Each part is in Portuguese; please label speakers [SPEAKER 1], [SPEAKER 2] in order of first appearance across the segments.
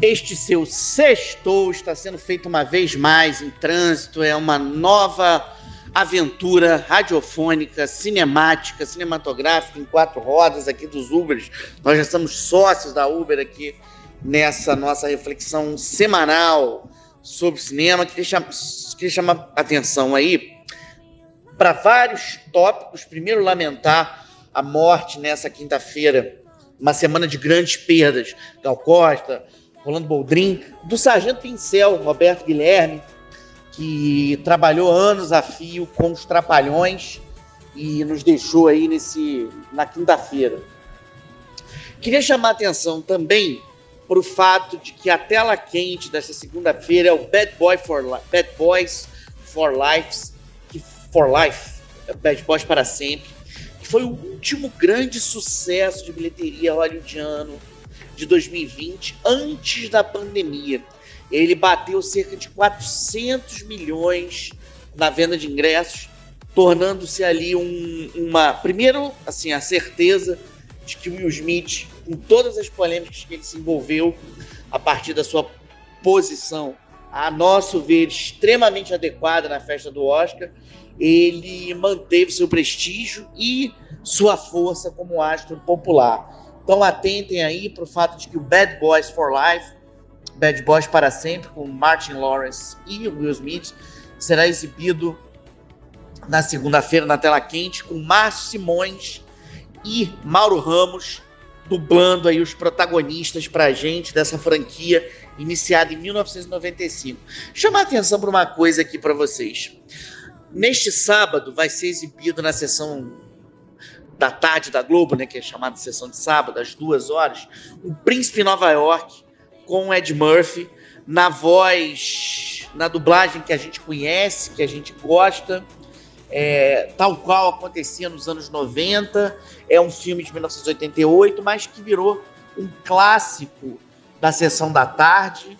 [SPEAKER 1] Este seu sextou está sendo feito uma vez mais em trânsito, é uma nova aventura radiofônica, cinemática, cinematográfica em quatro rodas aqui dos Ubers. Nós já somos sócios da Uber aqui nessa nossa reflexão semanal sobre cinema. Queria chamar, queria chamar atenção aí para vários tópicos. Primeiro, lamentar a morte nessa quinta-feira, uma semana de grandes perdas. Gal Costa, Rolando Boldrin, do Sargento Pincel, Roberto Guilherme, que trabalhou anos a fio com os Trapalhões e nos deixou aí nesse na quinta-feira. Queria chamar a atenção também para o fato de que a tela quente dessa segunda-feira é o Bad Boy for Bad Boys for Life, que for Life, é Bad Boys para sempre, que foi o último grande sucesso de bilheteria hollywoodiano de 2020 antes da pandemia ele bateu cerca de 400 milhões na venda de ingressos, tornando-se ali um, uma. Primeiro, assim, a certeza de que o Will Smith, com todas as polêmicas que ele se envolveu a partir da sua posição, a nosso ver, extremamente adequada na festa do Oscar, ele manteve seu prestígio e sua força como astro popular. Então atentem aí para o fato de que o Bad Boys for Life Bad Boys para sempre com Martin Lawrence e Will Smith será exibido na segunda-feira na tela quente com Márcio Simões e Mauro Ramos dublando aí os protagonistas para a gente dessa franquia iniciada em 1995. Chamar atenção para uma coisa aqui para vocês. Neste sábado vai ser exibido na sessão da tarde da Globo, né, que é chamada sessão de sábado, às duas horas, o Príncipe Nova York, com o Ed Murphy, na voz, na dublagem que a gente conhece, que a gente gosta, é, tal qual acontecia nos anos 90. É um filme de 1988, mas que virou um clássico da sessão da tarde,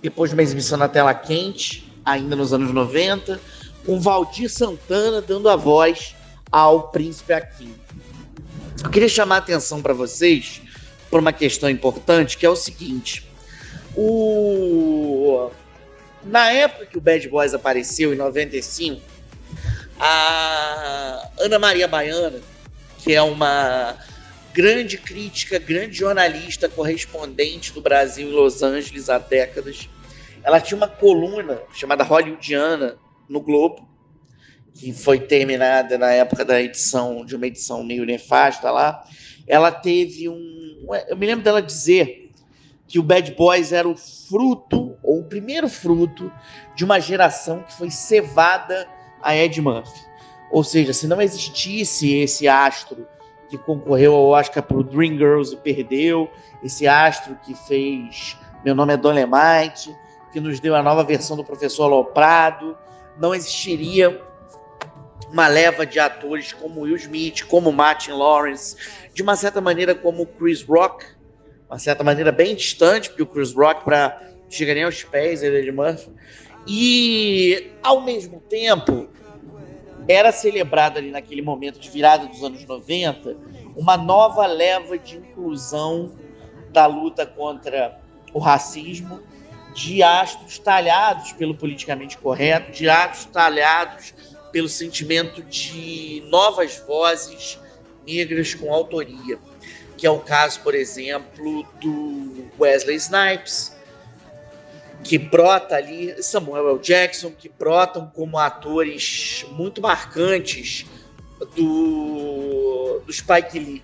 [SPEAKER 1] depois de uma exibição na tela quente, ainda nos anos 90, com Valdir Santana dando a voz ao Príncipe Akin. Eu queria chamar a atenção para vocês por uma questão importante, que é o seguinte: o... Na época que o Bad Boys apareceu, em 95, a Ana Maria Baiana, que é uma grande crítica, grande jornalista, correspondente do Brasil em Los Angeles há décadas, ela tinha uma coluna chamada Hollywoodiana no Globo, que foi terminada na época da edição, de uma edição meio nefasta lá. Ela teve um. Eu me lembro dela dizer que o Bad Boys era o fruto, ou o primeiro fruto, de uma geração que foi cevada a Ed Murphy. Ou seja, se não existisse esse astro que concorreu ao Oscar por Dreamgirls e perdeu, esse astro que fez Meu Nome é Dolemite, que nos deu a nova versão do Professor Aloprado, não existiria uma leva de atores como Will Smith, como Martin Lawrence, de uma certa maneira como Chris Rock, uma certa maneira bem distante, porque o Chris Rock para chegar nem aos pés ele é de Murphy. E ao mesmo tempo era celebrada ali naquele momento de virada dos anos 90 uma nova leva de inclusão da luta contra o racismo, de astros talhados pelo politicamente correto, de astros talhados pelo sentimento de novas vozes negras com autoria que é o caso, por exemplo, do Wesley Snipes, que brota ali, Samuel L. Jackson, que brotam como atores muito marcantes do, do Spike Lee.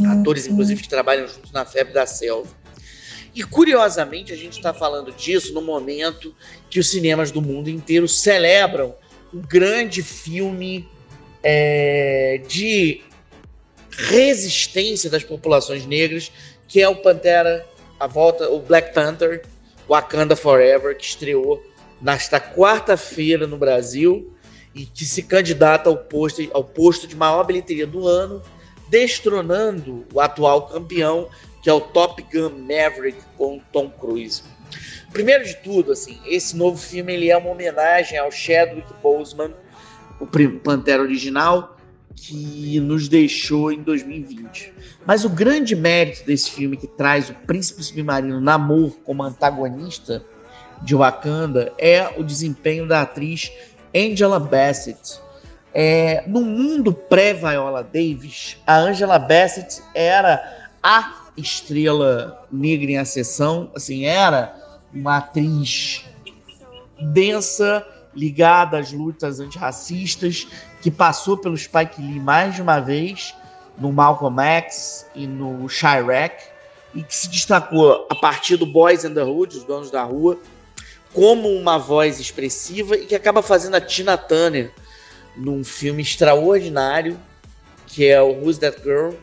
[SPEAKER 1] Uhum. Atores, inclusive, que trabalham juntos na Febre da Selva. E curiosamente, a gente está falando disso no momento que os cinemas do mundo inteiro celebram um grande filme é, de resistência das populações negras, que é o Pantera, a volta, o Black Panther, Wakanda Forever, que estreou nesta quarta-feira no Brasil e que se candidata ao posto, ao posto de maior bilheteria do ano, destronando o atual campeão, que é o Top Gun Maverick com Tom Cruise. Primeiro de tudo, assim, esse novo filme ele é uma homenagem ao Chadwick Boseman, o Pantera original, que nos deixou em 2020. Mas o grande mérito desse filme que traz o príncipe submarino Namor como antagonista de Wakanda é o desempenho da atriz Angela Bassett. É, no mundo pré-Viola Davis, a Angela Bassett era a estrela negra em acessão, assim, era uma atriz densa, ligada às lutas antirracistas, que passou pelo Spike Lee mais de uma vez, no Malcolm X e no Chirac, e que se destacou a partir do Boys and the Hood, os donos da rua, como uma voz expressiva e que acaba fazendo a Tina Turner num filme extraordinário que é o Who's That Girl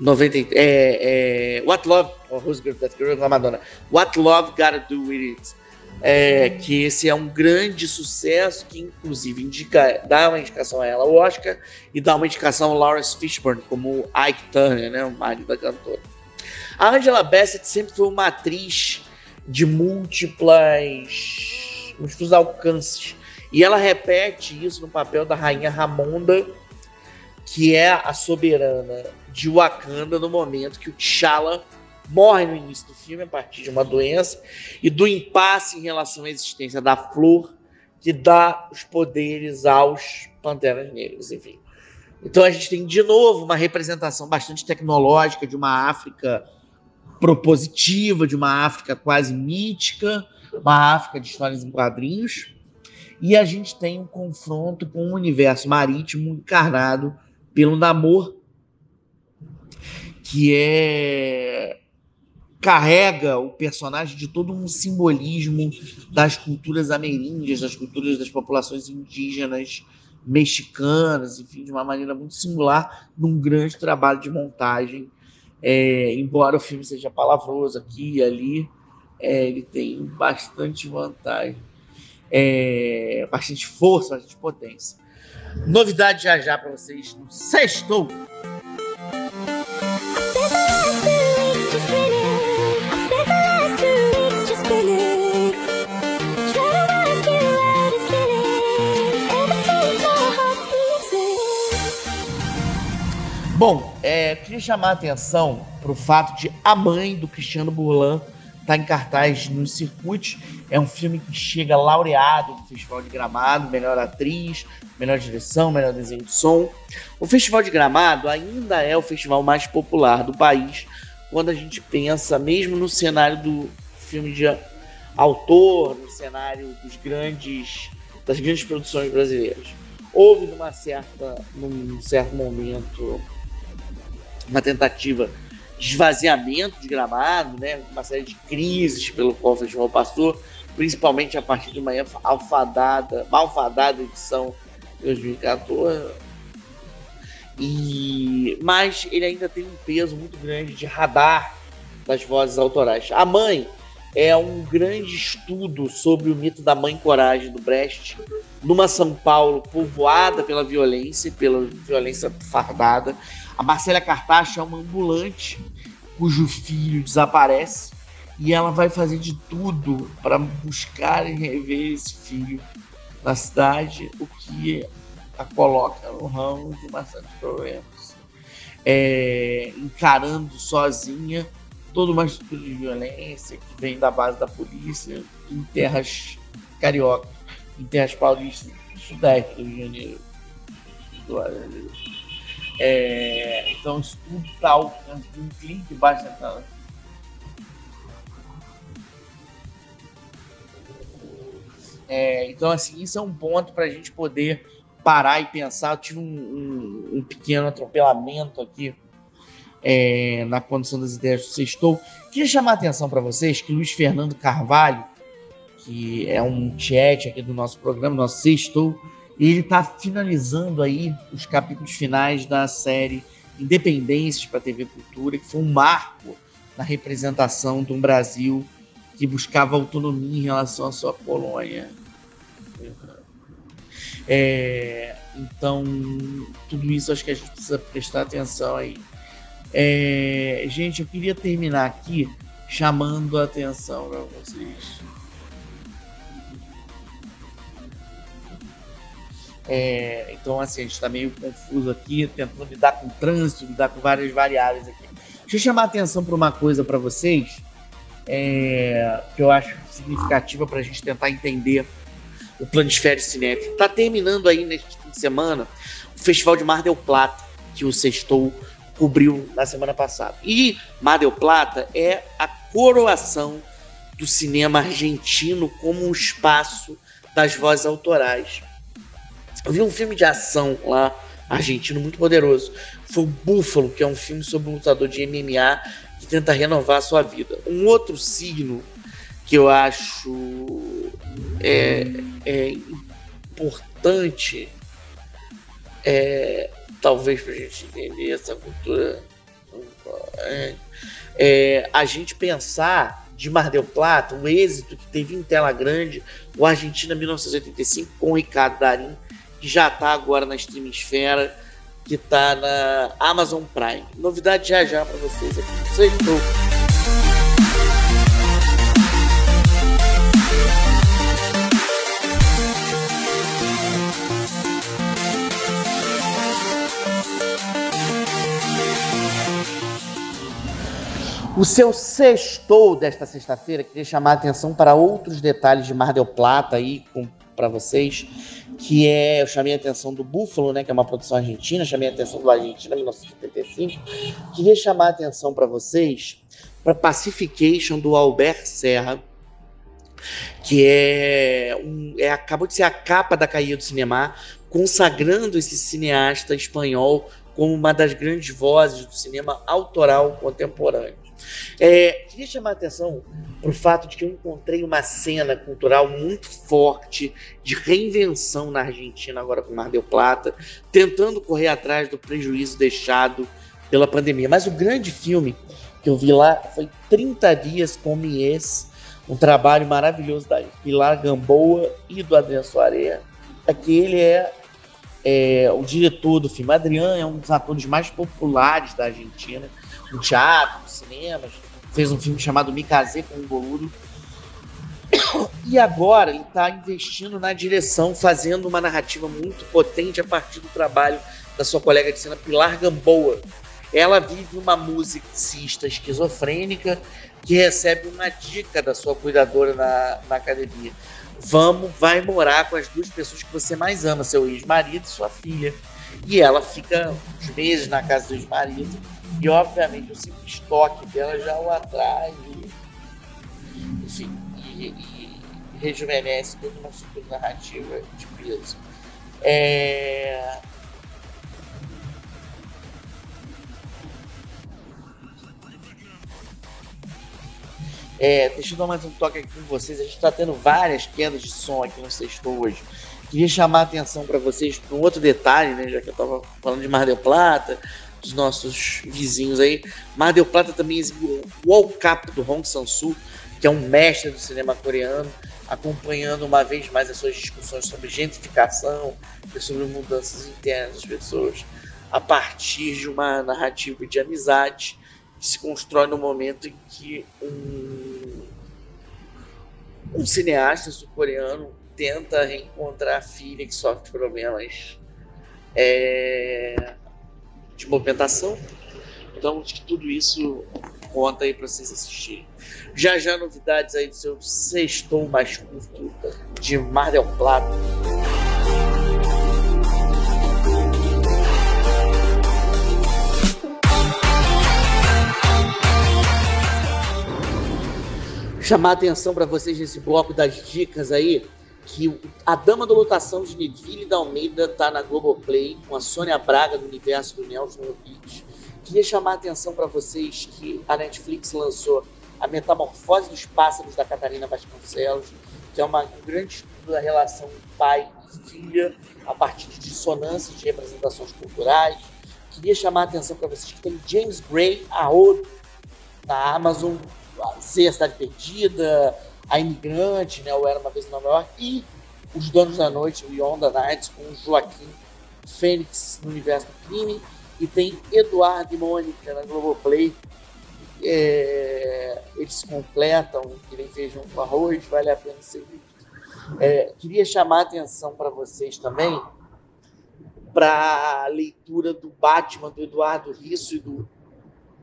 [SPEAKER 1] 90, é, é, What Love oh, Who's That Girl da Madonna. What Love Gotta Do With It. É, que esse é um grande sucesso que inclusive indica, dá uma indicação a ela ao Oscar e dá uma indicação ao Lawrence Fishburne como Ike Turner, né, o marido da cantora. A Angela Bassett sempre foi uma atriz de múltiplas, múltiplos alcances. E ela repete isso no papel da rainha Ramonda, que é a soberana de Wakanda no momento que o T'Challa morre no início do filme a partir de uma doença e do impasse em relação à existência da flor que dá os poderes aos Panteras Negras, enfim. Então a gente tem de novo uma representação bastante tecnológica de uma África propositiva, de uma África quase mítica, uma África de histórias em quadrinhos. E a gente tem um confronto com um universo marítimo encarnado pelo Namor, que é carrega o personagem de todo um simbolismo das culturas ameríndias, das culturas das populações indígenas mexicanas, enfim, de uma maneira muito singular, num grande trabalho de montagem. É, embora o filme seja palavroso aqui e ali, é, ele tem bastante vantagem, é, bastante força, bastante potência. Novidade já já para vocês no Sextou! Bom, é, queria chamar a atenção para o fato de A Mãe do Cristiano Burlan estar tá em cartaz no circuito. É um filme que chega laureado no Festival de Gramado, melhor atriz, melhor direção, melhor desenho de som. O Festival de Gramado ainda é o festival mais popular do país quando a gente pensa, mesmo no cenário do filme de autor, no cenário dos grandes, das grandes produções brasileiras. Houve numa certa, num certo momento uma tentativa de esvaziamento de gramado, né? uma série de crises pelo qual o festival passou, principalmente a partir de uma alfadada, malfadada edição de 2014. E, mas ele ainda tem um peso muito grande de radar das vozes autorais. A Mãe é um grande estudo sobre o mito da mãe coragem do Brecht, numa São Paulo povoada pela violência, pela violência fardada, a Marcela Cartacha é uma ambulante cujo filho desaparece e ela vai fazer de tudo para buscar e rever esse filho na cidade, o que a coloca no ramo de bastante problemas. É, encarando sozinha toda uma estrutura de violência que vem da base da polícia em terras cariocas, em terras paulistas do sudeste do Rio de Janeiro. É, então isso tudo está ao alcance de um clique, basta entrar É, então, assim, isso é um ponto para a gente poder parar e pensar. Eu tive um, um, um pequeno atropelamento aqui é, na condição das ideias do Sextou. Queria chamar a atenção para vocês que Luiz Fernando Carvalho, que é um chat aqui do nosso programa, nosso Sextou, ele está finalizando aí os capítulos finais da série Independências para a TV Cultura, que foi um marco na representação de um Brasil que buscava autonomia em relação à sua colônia. É, então, tudo isso acho que a gente precisa prestar atenção aí. É, gente, eu queria terminar aqui chamando a atenção para vocês É, então, assim, a gente está meio confuso aqui, tentando lidar com trânsito, lidar com várias variáveis aqui. Deixa eu chamar a atenção para uma coisa para vocês, é, que eu acho significativa para a gente tentar entender o Planisfério Cinético. Está terminando aí neste fim de semana o Festival de Mar del Plata, que o Sextou cobriu na semana passada. E Mar del Plata é a coroação do cinema argentino como um espaço das vozes autorais. Eu vi um filme de ação lá, argentino, muito poderoso. Foi o Búfalo, que é um filme sobre um lutador de MMA que tenta renovar a sua vida. Um outro signo que eu acho é, é importante, é, talvez para a gente entender essa cultura, é, é, a gente pensar de Mar del Plata, o êxito que teve em tela grande, o Argentina 1985 com o Ricardo Darim, que já está agora na Streamsfera, que está na Amazon Prime. Novidade já já para vocês aqui. O seu sextou desta sexta-feira, queria chamar a atenção para outros detalhes de Mar del Plata aí para vocês que é, eu chamei a atenção do Búfalo, né, que é uma produção argentina, chamei a atenção do Argentina 1975. Queria chamar a atenção para vocês para Pacification do Albert Serra, que é, um, é acabou de ser a capa da Caia do Cinema, consagrando esse cineasta espanhol como uma das grandes vozes do cinema autoral contemporâneo. É, queria chamar a atenção para o fato de que eu encontrei uma cena cultural muito forte de reinvenção na Argentina, agora com Mar del Plata, tentando correr atrás do prejuízo deixado pela pandemia. Mas o grande filme que eu vi lá foi 30 Dias com Mies, um trabalho maravilhoso da Pilar Gamboa e do Adriano Soares. Aquele é, é o diretor do filme. Adriano é um dos atores mais populares da Argentina, no teatro, nos cinemas fez um filme chamado Me Casei com um Boludo. E agora ele está investindo na direção, fazendo uma narrativa muito potente a partir do trabalho da sua colega de cena Pilar Gamboa. Ela vive uma musicista esquizofrênica que recebe uma dica da sua cuidadora na, na academia. Vamos, vai morar com as duas pessoas que você mais ama, seu ex-marido e sua filha. E ela fica uns meses na casa do ex-marido e obviamente o simples toque dela já o atrai, enfim, e, e rejuvenesce toda uma estrutura narrativa de peso. É... É, deixa eu dar mais um toque aqui com vocês. A gente está tendo várias quedas de som aqui no sexto hoje. Queria chamar a atenção para vocês para um outro detalhe, né? Já que eu estava falando de Mar del Plata, dos nossos vizinhos aí. Mar del Plata também exibiu o World Cup do Hong Sang-soo, que é um mestre do cinema coreano, acompanhando uma vez mais as suas discussões sobre gentrificação e sobre mudanças internas das pessoas, a partir de uma narrativa de amizade que se constrói no momento em que um, um cineasta sul-coreano tenta reencontrar a filha que sofre problemas é, de movimentação. Então, acho que tudo isso conta aí para vocês assistirem. Já já novidades aí do seu sextou mais curto de Mar del Plata. Chamar a atenção para vocês nesse bloco das dicas aí que a Dama da Lotação de Neville da Almeida está na Globoplay, com a Sônia Braga do universo do Nelson Rodrigues. Queria chamar a atenção para vocês que a Netflix lançou A Metamorfose dos Pássaros da Catarina Vasconcelos, que é uma, um grande estudo da relação pai e filha a partir de dissonâncias de representações culturais. Queria chamar a atenção para vocês que tem James Gray, a Ouro, na Amazon, Z, a Cidade Perdida, a Imigrante, né, o Era Uma Vez em Nova York, e Os Donos da Noite, o the Nights, com Joaquim Fênix no Universo do Crime, e tem Eduardo e Mônica na Globoplay. É, eles completam, que nem feijão com arroz, vale a pena ser visto. É, queria chamar a atenção para vocês também para a leitura do Batman, do Eduardo Risso e do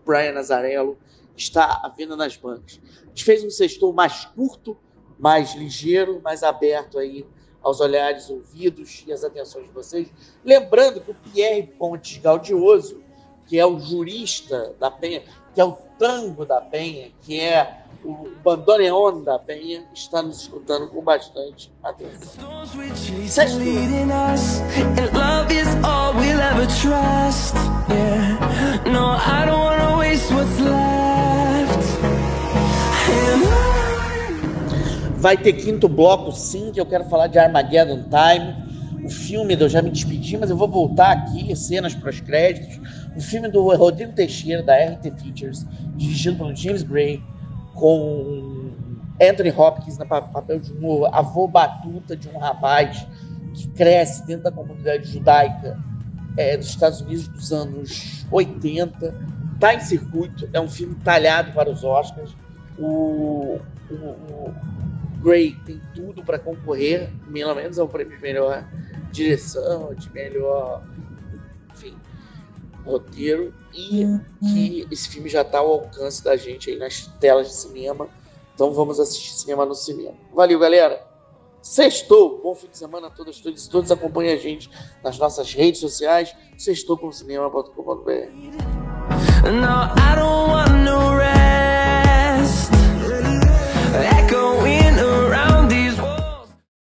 [SPEAKER 1] Brian Nazarello, está à venda nas bancas. A gente fez um sextor mais curto, mais ligeiro, mais aberto aí aos olhares, ouvidos e às atenções de vocês. Lembrando que o Pierre Pontes Gaudioso, que é o jurista da Penha, que é o tango da Penha, que é o bandoneon da Penha, está nos escutando com bastante atenção. Sexto. Vai ter quinto bloco, sim, que eu quero falar de Armageddon Time. O filme, eu já me despedi, mas eu vou voltar aqui, cenas para os créditos. O filme do Rodrigo Teixeira, da RT Features, dirigido pelo James Gray, com Anthony Hopkins no papel de um avô batuta de um rapaz que cresce dentro da comunidade judaica é, dos Estados Unidos dos anos 80. Está em circuito, é um filme talhado para os Oscars. O, o, o Gray tem tudo para concorrer, pelo menos ao prêmio de melhor direção, de melhor, enfim, roteiro. E uhum. que esse filme já está ao alcance da gente aí nas telas de cinema. Então vamos assistir cinema no cinema. Valeu, galera! Sextou! Bom fim de semana a todas, todos e todos. Acompanhem a gente nas nossas redes sociais. Sextou com cinema.com.br. No,